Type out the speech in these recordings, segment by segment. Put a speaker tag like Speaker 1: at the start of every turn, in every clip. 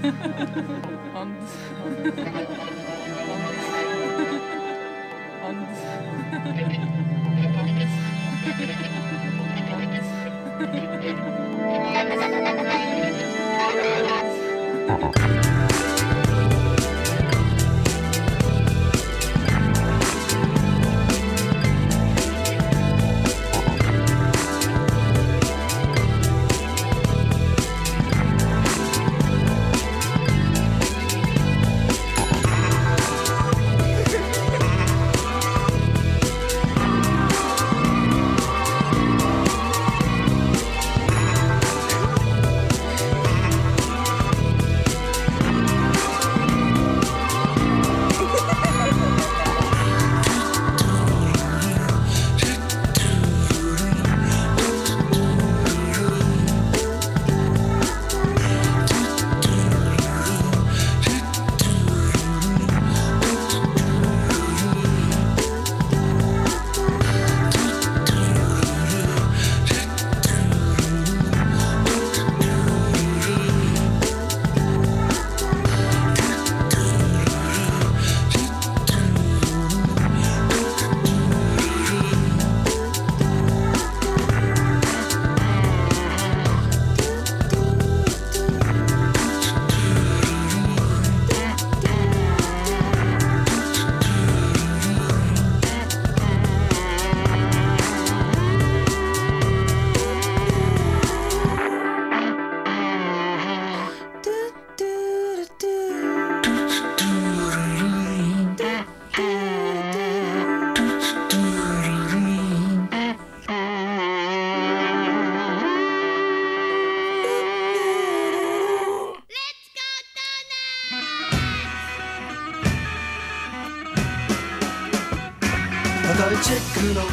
Speaker 1: und, und, und, und, und.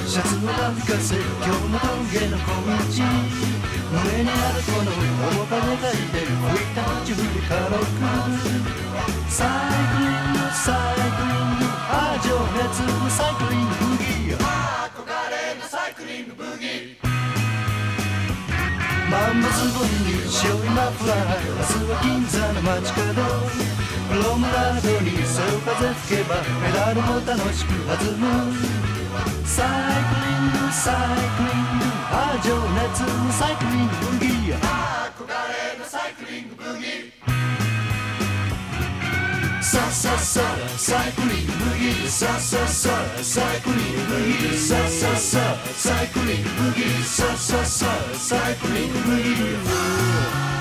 Speaker 2: シャツのなびかせ今日も峠の小道胸にあるこの面影がいてる吹いた街振り軽くサイクリングサイクリングああ情熱のサイクリングブギー憧れのサイクリングブギーマンモスボに白いマフラー明日は銀座の街角ロム。ラードに背風吹けばメダルも楽しく弾むサイクリングサイクリングあ情熱のサイクリングブギー憧れのサイクリングブギーさささサイクリングブギーさささサイクリングブギーさささサイクリングブさささサイクリングブギー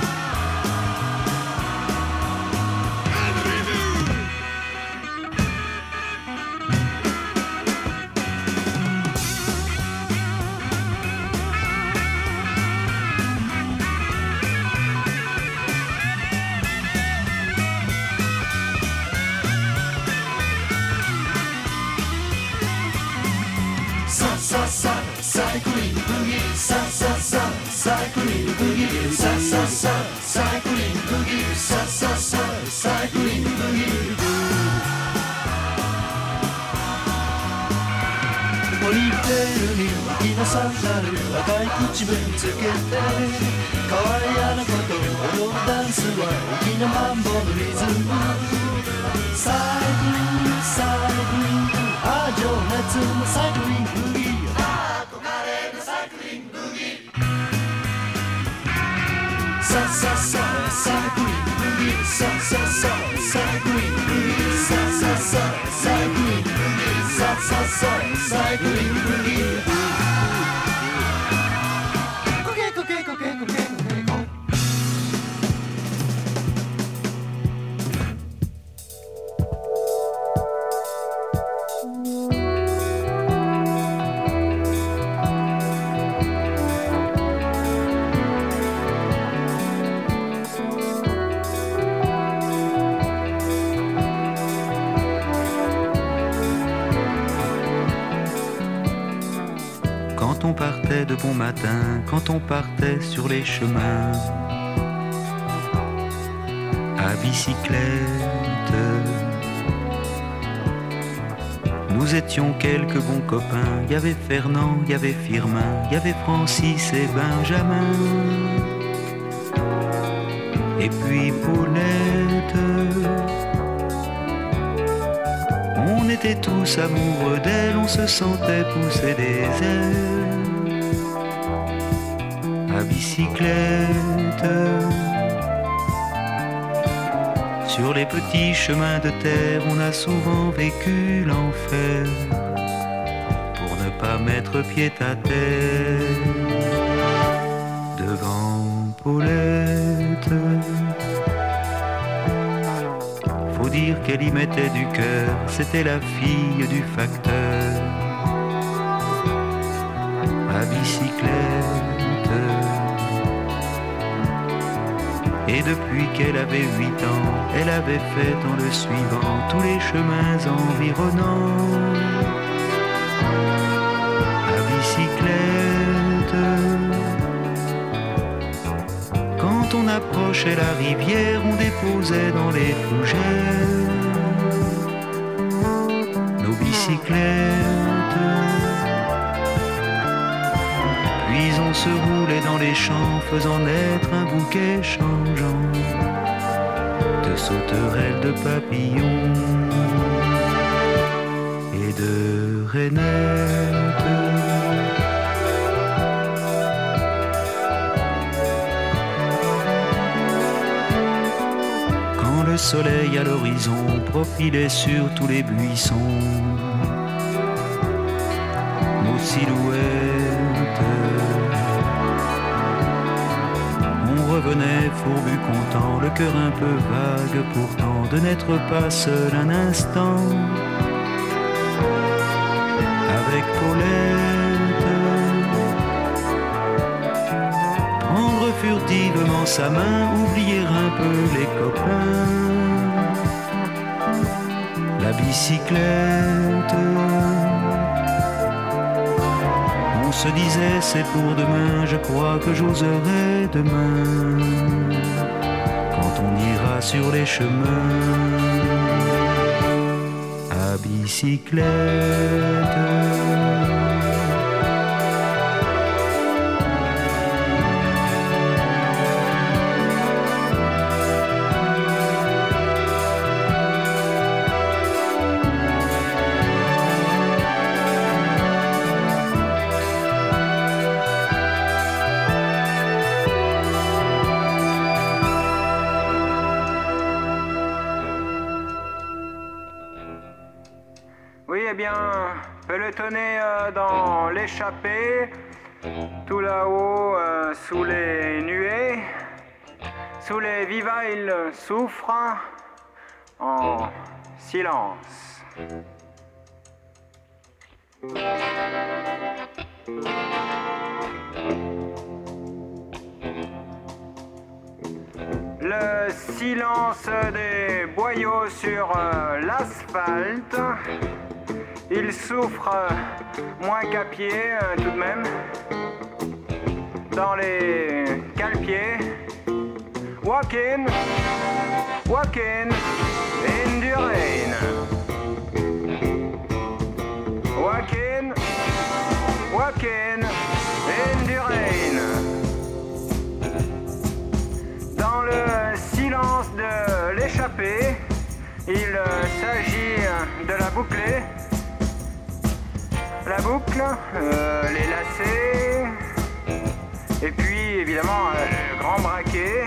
Speaker 2: テルに今さんなる赤い口ぶつけて可愛いあの子と踊るダンスは粋なマンボのリズムサイクリングサイクリングああ情熱のサイクリングサササイクリングささサイクリングささサイクリング sa sa sa cycling boogie.
Speaker 3: bon matin quand on partait sur les chemins à bicyclette. Nous étions quelques bons copains, il y avait Fernand, il y avait Firmin, il y avait Francis et Benjamin. Et puis Paulette. On était tous amoureux d'elle, on se sentait pousser des ailes à bicyclette. Sur les petits chemins de terre, on a souvent vécu l'enfer pour ne pas mettre pied à terre devant Paulette. Faut dire qu'elle y mettait du cœur, c'était la fille du facteur à bicyclette. Et depuis qu'elle avait huit ans, elle avait fait en le suivant tous les chemins environnants à bicyclette. Quand on approchait la rivière, on déposait dans les fougères nos bicyclettes. Se roulait dans les champs, faisant naître un bouquet changeant de sauterelles, de papillons et de rainettes. Quand le soleil à l'horizon profilait sur tous les buissons, fourbu content, le cœur un peu vague pourtant, de n'être pas seul un instant avec Paulette. Prendre furtivement sa main, oublier un peu les copains, la bicyclette. On se disait c'est pour demain, je crois que j'oserai demain sur les chemins à bicyclette.
Speaker 4: Pelotonné euh, dans l'échappée, tout là-haut, euh, sous les nuées, sous les vivas, il souffre en silence. Le silence des boyaux sur euh, l'asphalte. Il souffre euh, moins qu'à pied euh, tout de même. Dans les cale-pieds. Walking, walking in the rain. Walking, walking in the rain. Dans le silence de l'échappée, il euh, s'agit de la boucler. La boucle, euh, les lacets, et puis évidemment euh, le grand braquet.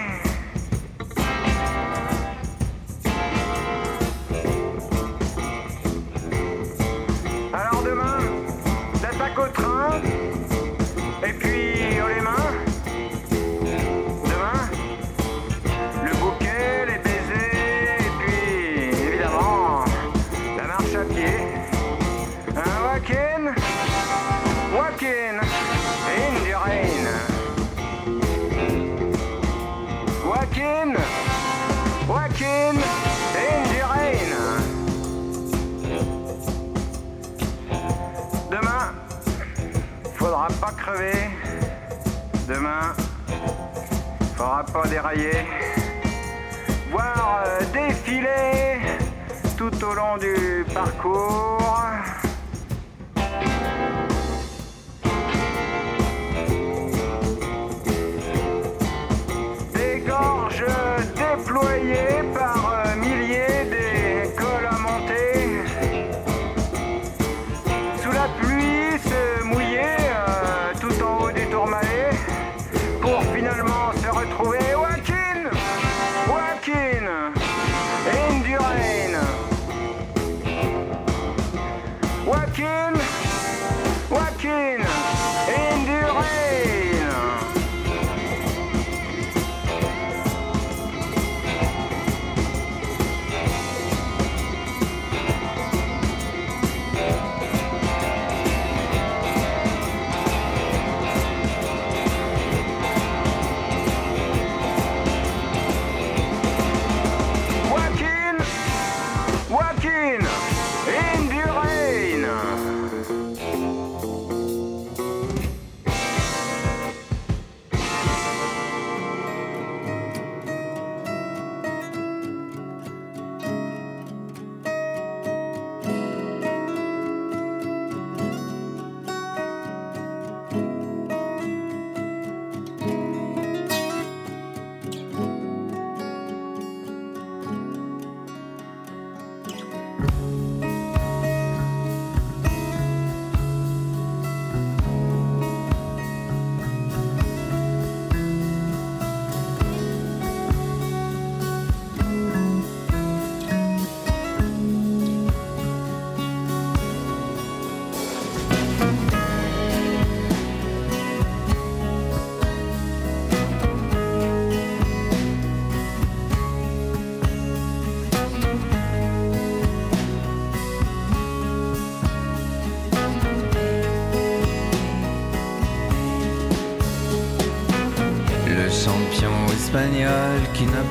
Speaker 4: Crever. Demain, faudra pas dérailler. Voir euh, défiler tout au long du parcours.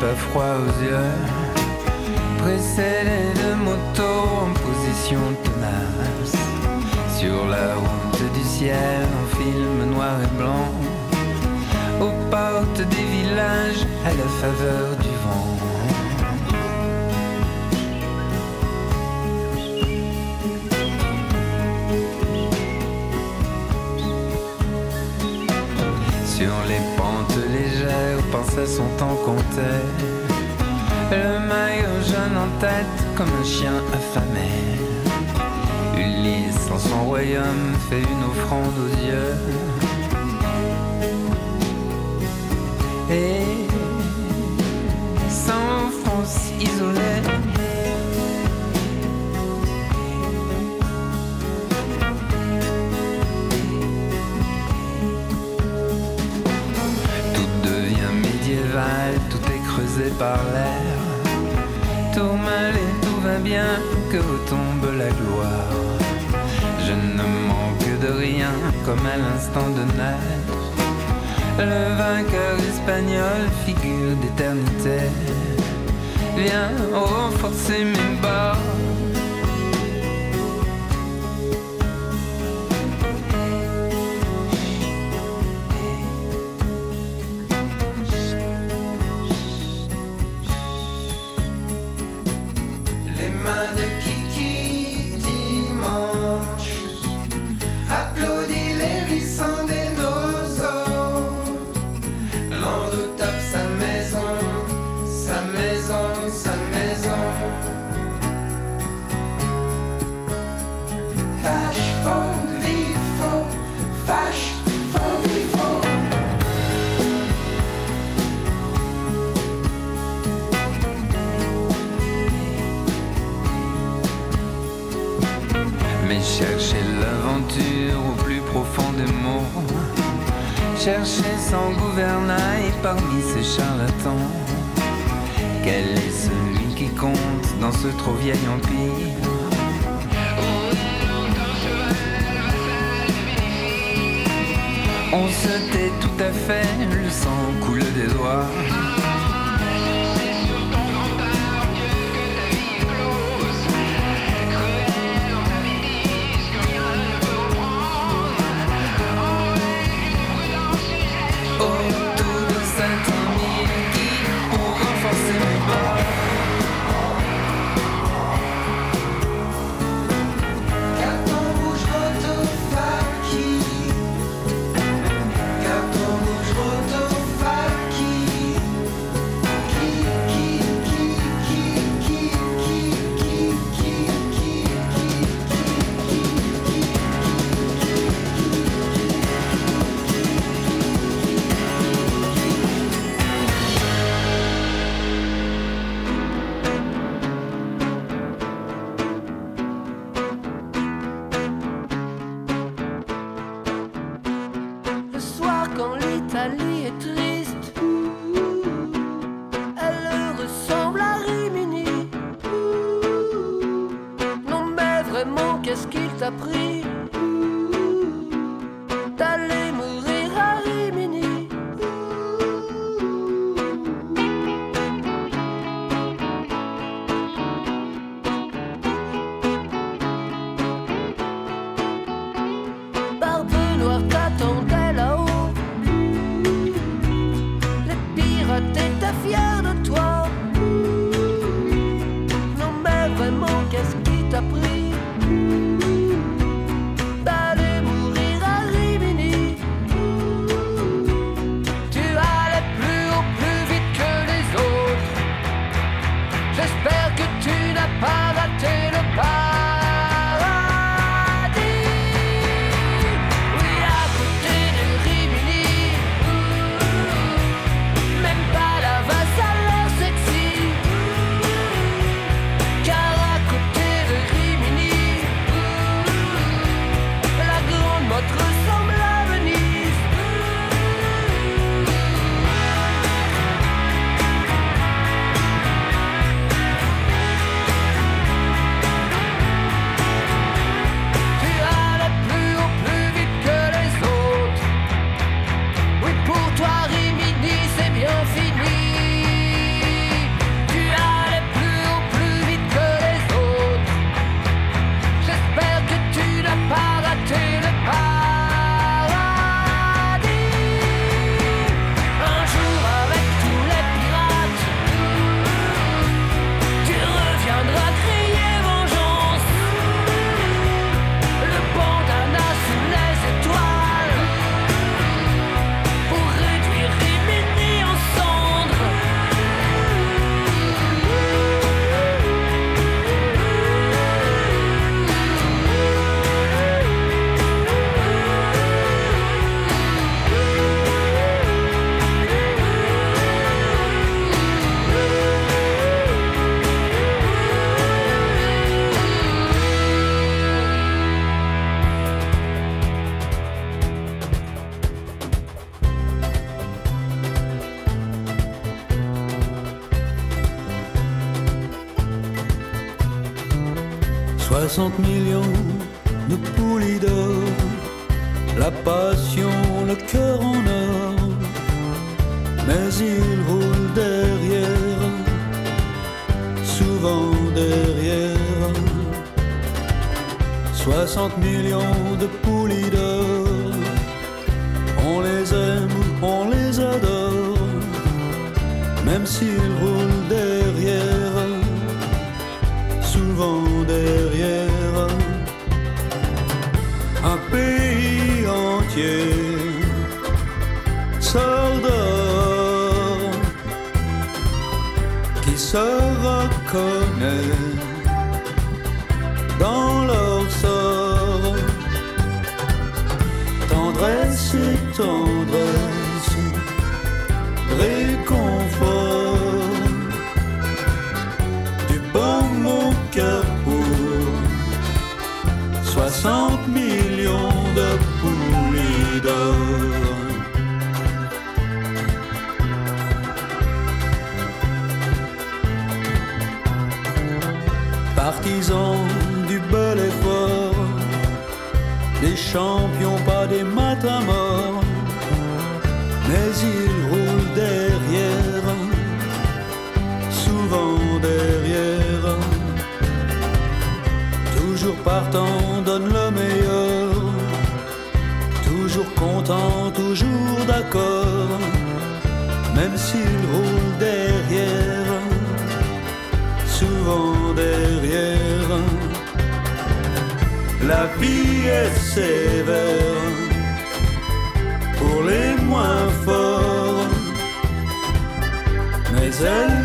Speaker 5: Pas froid aux yeux. Précédé de moto en position tenace. Sur la route du ciel en film noir et blanc. Aux portes des villages à la faveur du Le maillot jaune en tête comme un chien affamé. Ulysse en son royaume fait une offrande aux yeux. Et sans France par l'air. Tout mal et tout va bien, que tombe la gloire. Je ne manque de rien, comme à l'instant de neige. Le vainqueur espagnol, figure d'éternité, vient renforcer mes bas.
Speaker 6: 60 millions de poulies d'or, la passion, le cœur en or, mais il roule derrière, souvent derrière. 60 millions de poulies d'or, on les aime, on les adore, même s'ils roulent se reconnaît dans leur sort. Tendresse et tendresse, matins morts, mais ils roulent derrière, souvent derrière, toujours partant, donne le meilleur, toujours content, toujours d'accord, même s'ils roulent derrière souvent derrière. La vie est sévère les moins forts, mais elle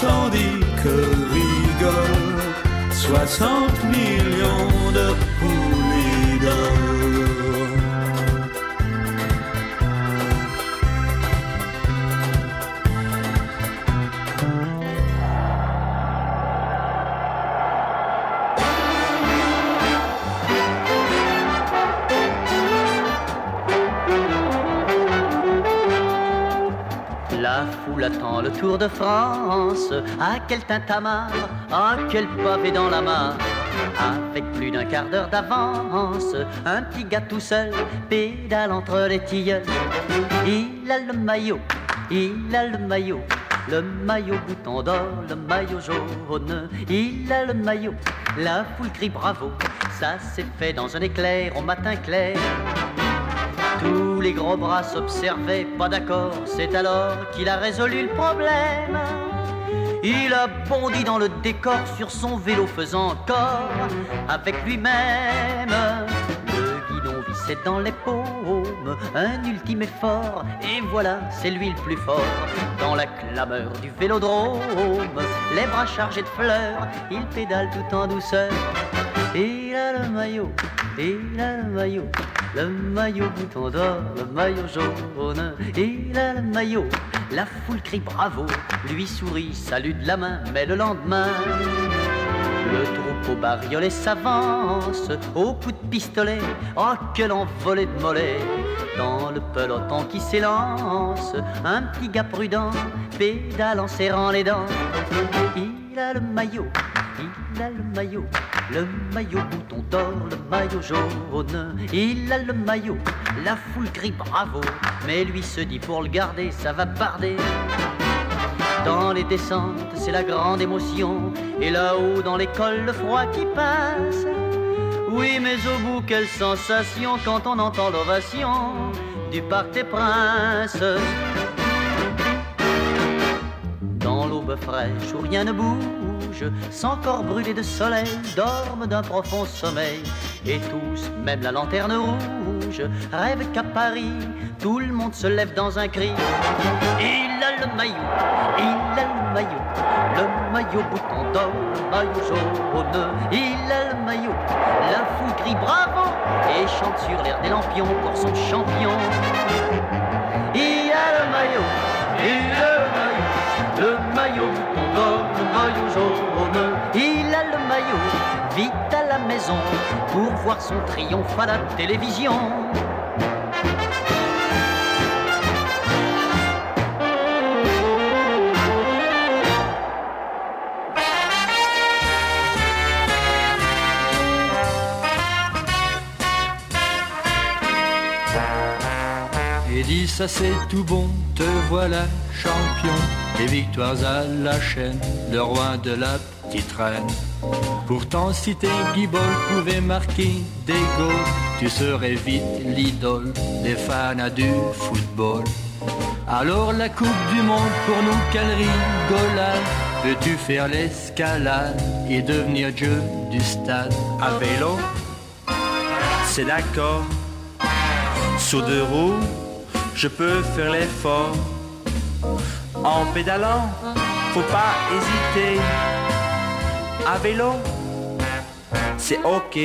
Speaker 6: tandis que rigole 60 millions de poulies
Speaker 7: De France. À quel tintamarre, à quel pavé dans la mare. Avec plus d'un quart d'heure d'avance, un petit gars tout seul pédale entre les tilleuls. Il a le maillot, il a le maillot, le maillot bouton d'or, le maillot jaune. Il a le maillot, la foule crie bravo. Ça s'est fait dans un éclair au matin clair. Les gros bras s'observaient, pas d'accord, c'est alors qu'il a résolu le problème. Il a bondi dans le décor sur son vélo faisant corps avec lui-même. Le guidon vissait dans les paumes, un ultime effort, et voilà, c'est lui le plus fort. Dans la clameur du vélodrome, les bras chargés de fleurs, il pédale tout en douceur. Il a le maillot, il a le maillot, le maillot bouton d'or, le maillot jaune. Il a le maillot, la foule crie bravo, lui sourit, salue de la main, mais le lendemain, le troupeau bariolé s'avance au coup de pistolet. Oh, quel envolé de mollet! Dans le peloton qui s'élance, un petit gars prudent pédale en serrant les dents. Il a le maillot, il a le maillot, le maillot bouton d'or, le maillot jaune. Il a le maillot, la foule crie bravo, mais lui se dit pour le garder, ça va barder. Dans les descentes, c'est la grande émotion, et là-haut dans l'école, le froid qui passe. Oui, mais au bout, quelle sensation quand on entend l'ovation du Parc des Princes. Dans l'aube fraîche où rien ne bouge, sans corps brûlé de soleil, dorment d'un profond sommeil. Et tous, même la lanterne rouge, rêvent qu'à Paris, tout le monde se lève dans un cri. Il a le maillot, il a le maillot, le maillot bouton d'or, le maillot jaune, il a le maillot, la foule crie bravo et chante sur l'air des lampions pour son champion. Il a le maillot, il a le maillot, d'or, le maillot jaune, il a le maillot, vite à la maison pour voir son triomphe à la télévision.
Speaker 6: Dis ça c'est tout bon, te voilà champion. Des victoires à la chaîne, le roi de la petite reine. Pourtant si tes guibolles pouvaient marquer des goals, tu serais vite l'idole des fans du football. Alors la coupe du monde pour nous quelle rigolade Veux-tu faire l'escalade et devenir dieu du stade? À vélo, c'est
Speaker 3: d'accord. Sous deux roues, je peux faire l'effort. En pédalant, faut pas hésiter. À vélo, c'est ok.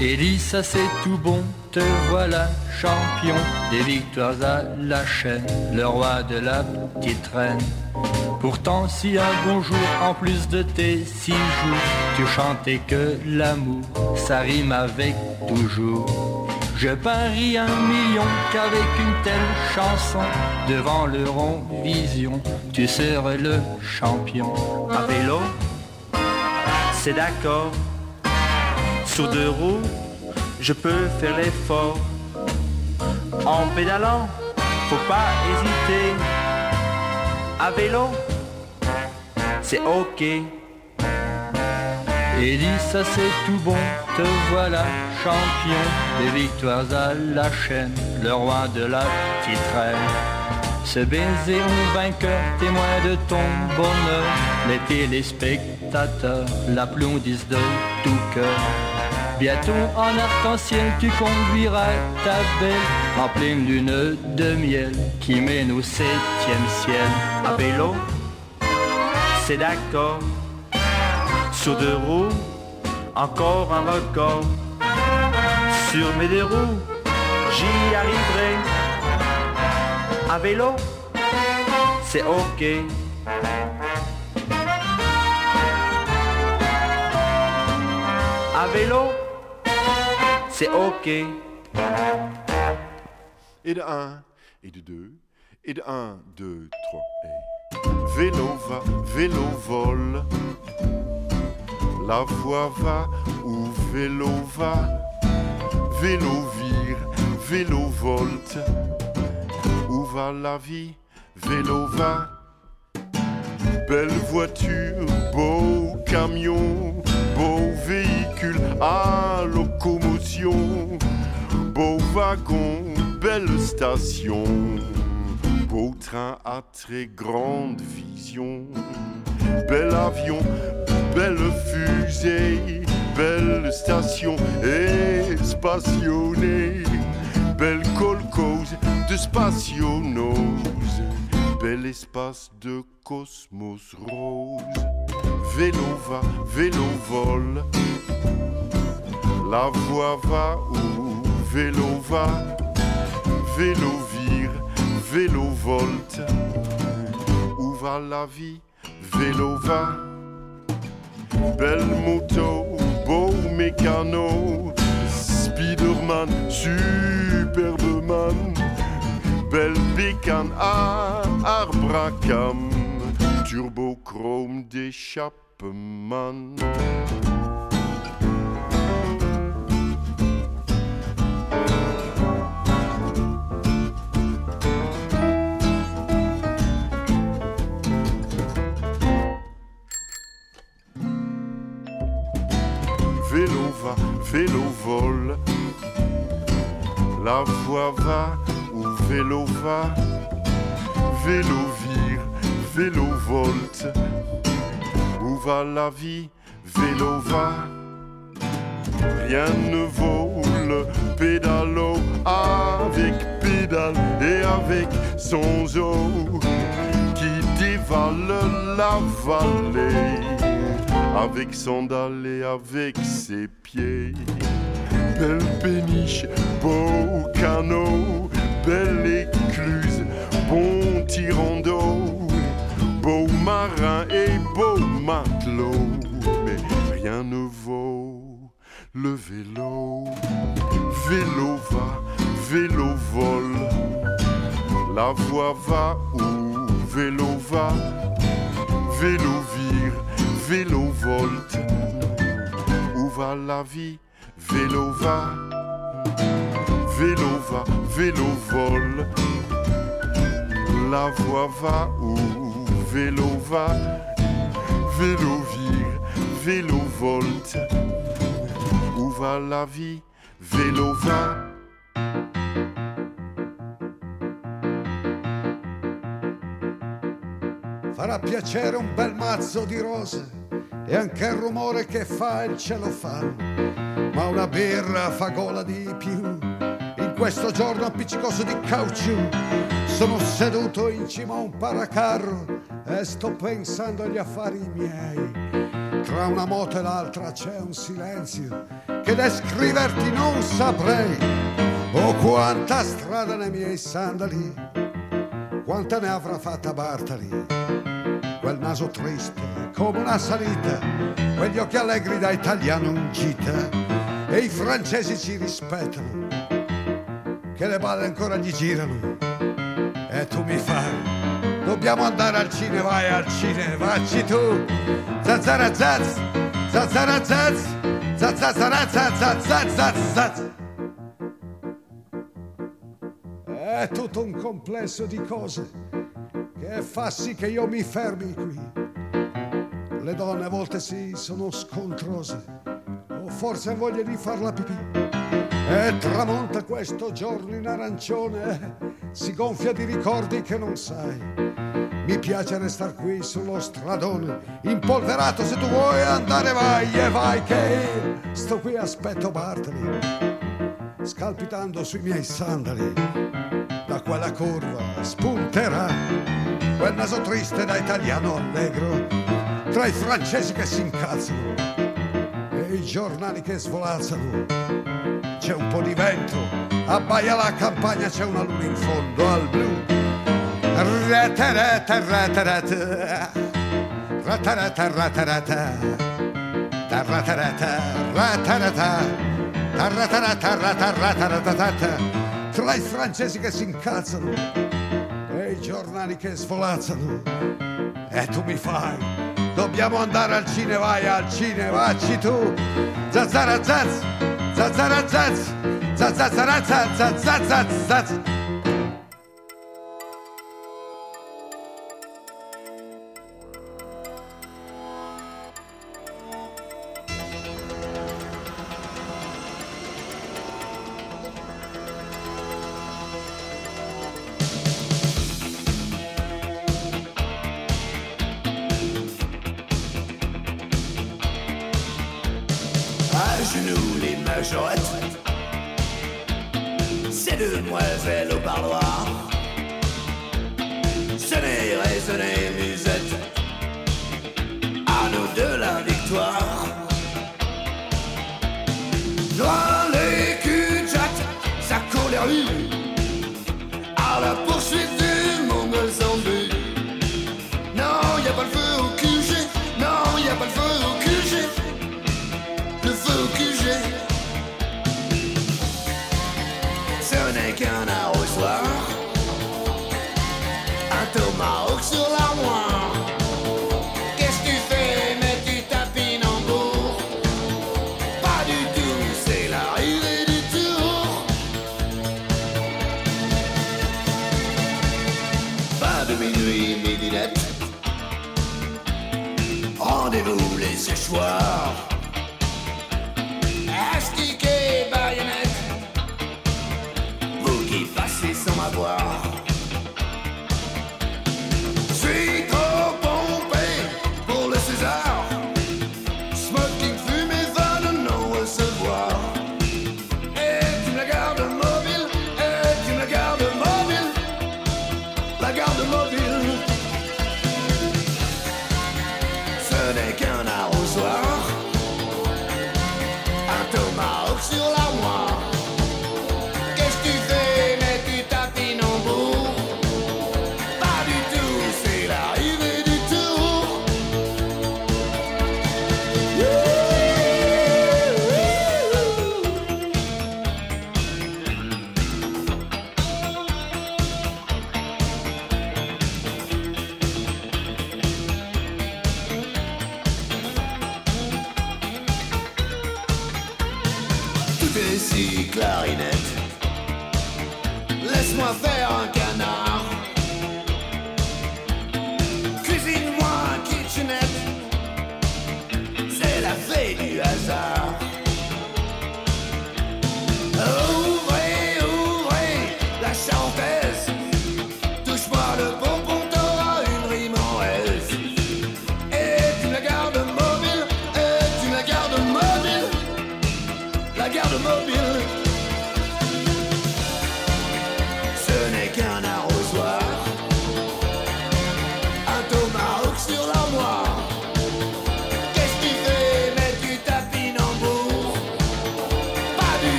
Speaker 6: Elie, ça c'est tout bon, te voilà champion des victoires à la chaîne, le roi de la petite reine. Pourtant, si un bon jour, en plus de tes six jours, tu chantais que l'amour, ça rime avec toujours. Je parie un million qu'avec une telle chanson, devant l'Eurovision, tu serais le champion. À vélo, c'est
Speaker 3: d'accord. Sous deux roues, je peux faire l'effort. En pédalant, faut pas hésiter. À vélo, c'est ok.
Speaker 6: Elie, ça c'est tout bon, te voilà champion des victoires à la chaîne, le roi de la petite reine. Ce baiser mon vainqueur, témoin de ton bonheur, les téléspectateurs l'applaudissent de tout cœur. Bientôt en arc-en-ciel, tu conduiras ta belle en pleine lune de miel qui mène au septième ciel. À vélo, c'est
Speaker 3: d'accord. Sur deux roues, encore un record. Sur mes deux roues, j'y arriverai. À vélo, c'est ok. À vélo, c'est ok.
Speaker 8: Et de 1, et de 2, et de 1, 2, 3, et... Vélo va, vélo vole. La voix va où vélo va. Vélo vire, vélo volte. Où va la vie? Vélo va. Belle voiture, beau camion, beau véhicule à locomotion, beau wagon, belle station, beau train à très grande vision, bel avion, belle fusée, belle station espationnée, belle colcose de spationose, bel espace de cosmos rose. Vélo va, vélo vole, la voix va où? Vélo va, vélo vire, vélo volte, où va la vie, vélo va. Belle moto, beau mécano, Spiderman, Superbeman, belle bécane à arbracam, turbochrome d'échappement. Vole, la voix va où vélo va, vélo vire, vélo volte, où va la vie, vélo va. Rien ne vaut le pédalo avec pédale et avec son zoo. Qui dévale la vallée avec sandales et avec ses pieds. Belle péniche, beau canot, belle écluse, bon tirant d'eau, beau marin et beau matelot, mais rien ne vaut le vélo. Vélo va, vélo vole, la voix va où vélo va, vélo vire, vélo volte, où va la vie, vélo va, vélo va, vélo vole, la voix va où vélo va, vélo vire, vélo volte, où va la vie, vélo va.
Speaker 9: Farà piacere un bel mazzo di rose e anche il rumore che fa il celofano, ma una birra fa gola di più. In questo giorno appiccicoso di caucciù sono seduto in cima a un paracarro e sto pensando agli affari miei. Tra una moto e l'altra c'è un silenzio che descriverti non saprei. Oh, quanta strada nei miei sandali, quanta ne avrà fatta Bartali. Quel naso triste come una salita, quegli occhi allegri da italiano in gita. E i francesi ci rispettano, che le balle ancora gli girano. E tu mi fai, dobbiamo andare al cinema, vai al cinema, vacci tu. Zazzara zazz, zazzara zazz. È tutto un complesso di cose che fa sì che io mi fermi qui. Le donne a volte sì sono scontrose, o forse voglia di farla pipì. E tramonta questo giorno in arancione, si gonfia di ricordi che non sai. Mi piace restare qui sullo stradone, impolverato se tu vuoi andare vai e vai che sto qui aspetto Bartoli, scalpitando sui miei sandali. Da quella curva spunterà quel naso triste da italiano allegro, tra i francesi che si incazzano e i giornali che svolazzano. C'è un po' di vento, abbaia la campagna, c'è una luna in fondo al blu. Rete, rete. Ratarata, ratarata. Ratarata, ratarata. Ratarata, ratarata, ratarata. Tra i francesi che si incazzano e i giornali che svolazzano. E tu mi fai dobbiamo andare al cinema, vai al cinema, vacci tu. Zazzara zazz, zazzara zazz, zazzara zazz, zazzara zazz.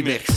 Speaker 10: Eddie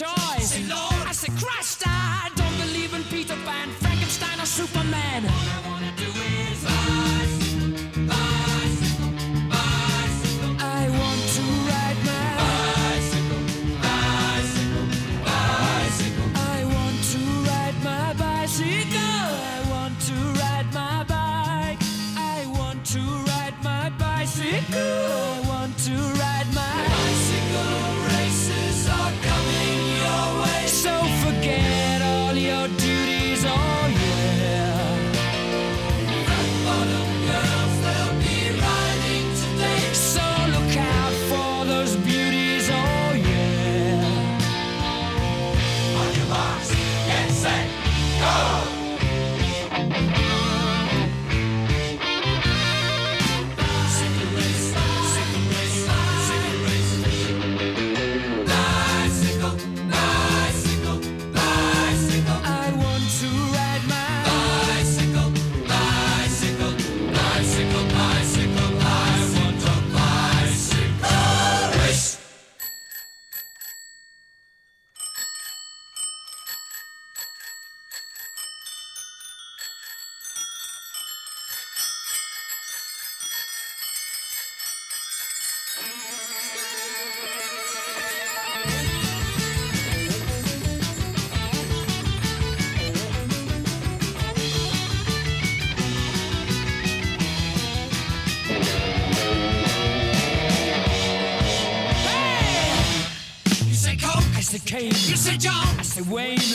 Speaker 11: charge. Wayne.